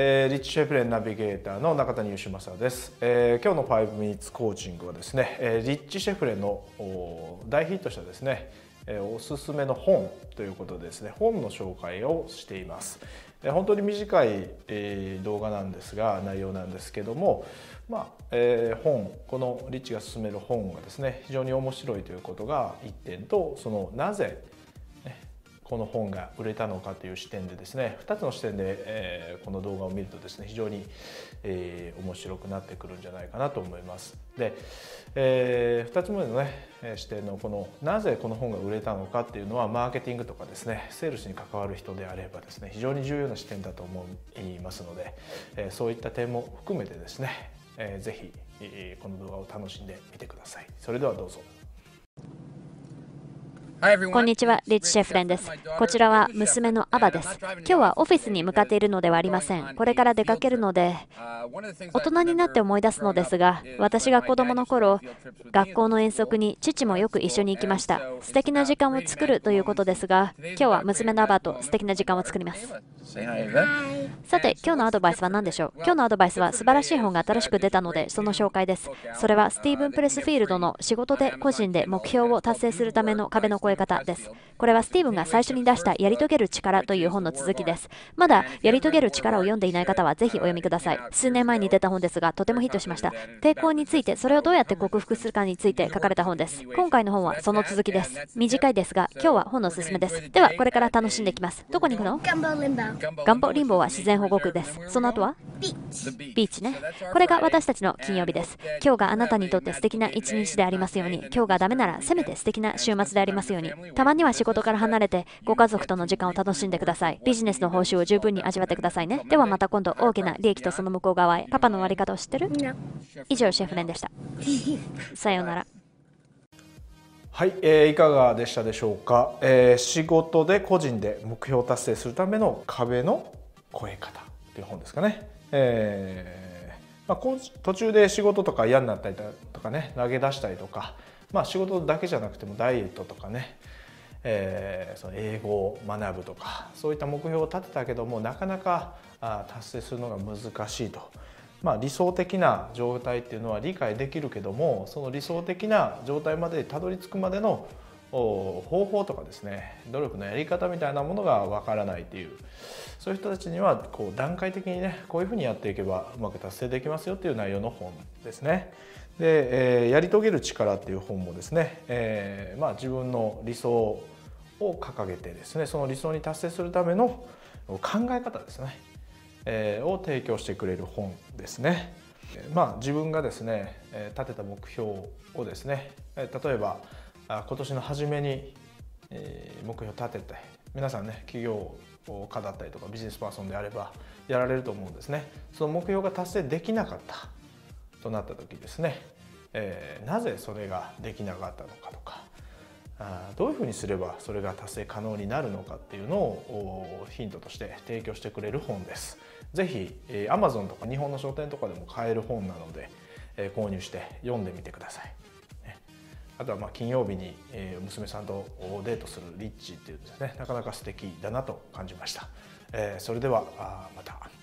えー、リッチシェフレンナビゲーターの中谷義正です、えー、今日の5 minutes コーチングはですね、えー、リッチシェフレンの大ヒットしたですね、えー、おすすめの本ということでですね本の紹介をしています、えー、本当に短い、えー、動画なんですが内容なんですけどもまあ、えー、本このリッチが勧める本がですね非常に面白いということが一点とそのなぜこの本が売れたのかという視点でですね2つの視点で、えー、この動画を見るとですね非常に、えー、面白くなってくるんじゃないかなと思います。で、えー、2つ目のね視点のこのなぜこの本が売れたのかっていうのはマーケティングとかですねセールスに関わる人であればですね非常に重要な視点だと思いますので、えー、そういった点も含めてですね、えー、ぜひ、えー、この動画を楽しんでみてください。それではどうぞ。こんにちは、リッチ・シェフレンです。こちらは娘のアバです。今日はオフィスに向かっているのではありません。これから出かけるので、大人になって思い出すのですが、私が子供の頃、学校の遠足に父もよく一緒に行きました。素敵な時間を作るということですが、今日は娘のアバと素敵な時間を作ります。さて、今日のアドバイスは何でしょう？今日のアドバイスは素晴らしい本が新しく出たので、その紹介です。それはスティーブン・プレスフィールドの仕事で個人で目標を達成するための壁の越え方です。これはスティーブンが最初に出したやり遂げる力という本の続きです。まだやり遂げる力を読んでいない方はぜひお読みください。数年前に出た本ですが、とてもヒットしました。抵抗について、それをどうやって克服するかについて書かれた本です。今回の本はその続きです。短いですが、今日は本のおすすめです。では、これから楽しんでいきます。どこに行くの？ガンボリンボーは自然保護区です。その後は？ビーチね。これが私たちの金曜日です。今日があなたにとって素敵な一日でありますように、今日がダメならせめて素敵な週末でありますように。たまには仕事から離れてご家族との時間を楽しんでください。ビジネスの報酬を十分に味わってくださいね。ではまた今度大きな利益とその向こう側へ。パパの終わり方を知ってる？以上、シェフレンでした。さようなら。はい、えー、いかがでしたでしょうか、えー、仕事で個人で目標達成するための壁の越え方という本ですかね。えーまあ、途中で仕事とか嫌になったりとかね投げ出したりとか、まあ、仕事だけじゃなくてもダイエットとかね、えー、その英語を学ぶとかそういった目標を立てたけどもなかなか達成するのが難しいと。まあ、理想的な状態っていうのは理解できるけどもその理想的な状態までたどり着くまでの方法とかですね努力のやり方みたいなものがわからないっていうそういう人たちにはこう段階的にねこういうふうにやっていけばうまく達成できますよっていう内容の本ですね。で、えー、やり遂げる力っていう本もですね、えー、まあ、自分の理想を掲げてですねその理想に達成するための考え方ですね、えー、を提供してくれる本ですね。まあ、自分がですね立てた目標をですね例えば今年の初めに目標を立てて皆さんね企業家だったりとかビジネスパーソンであればやられると思うんですねその目標が達成できなかったとなった時ですね、えー、なぜそれができなかったのかとかあどういうふうにすればそれが達成可能になるのかっていうのをヒントとして提供してくれる本です。ぜひ、えー、Amazon とか日本の書店とかでも買える本なので、えー、購入して読んでみてください。あとはまあ金曜日に娘さんとデートするリッチっていうですねなかなか素敵だなと感じました。えそれではまた。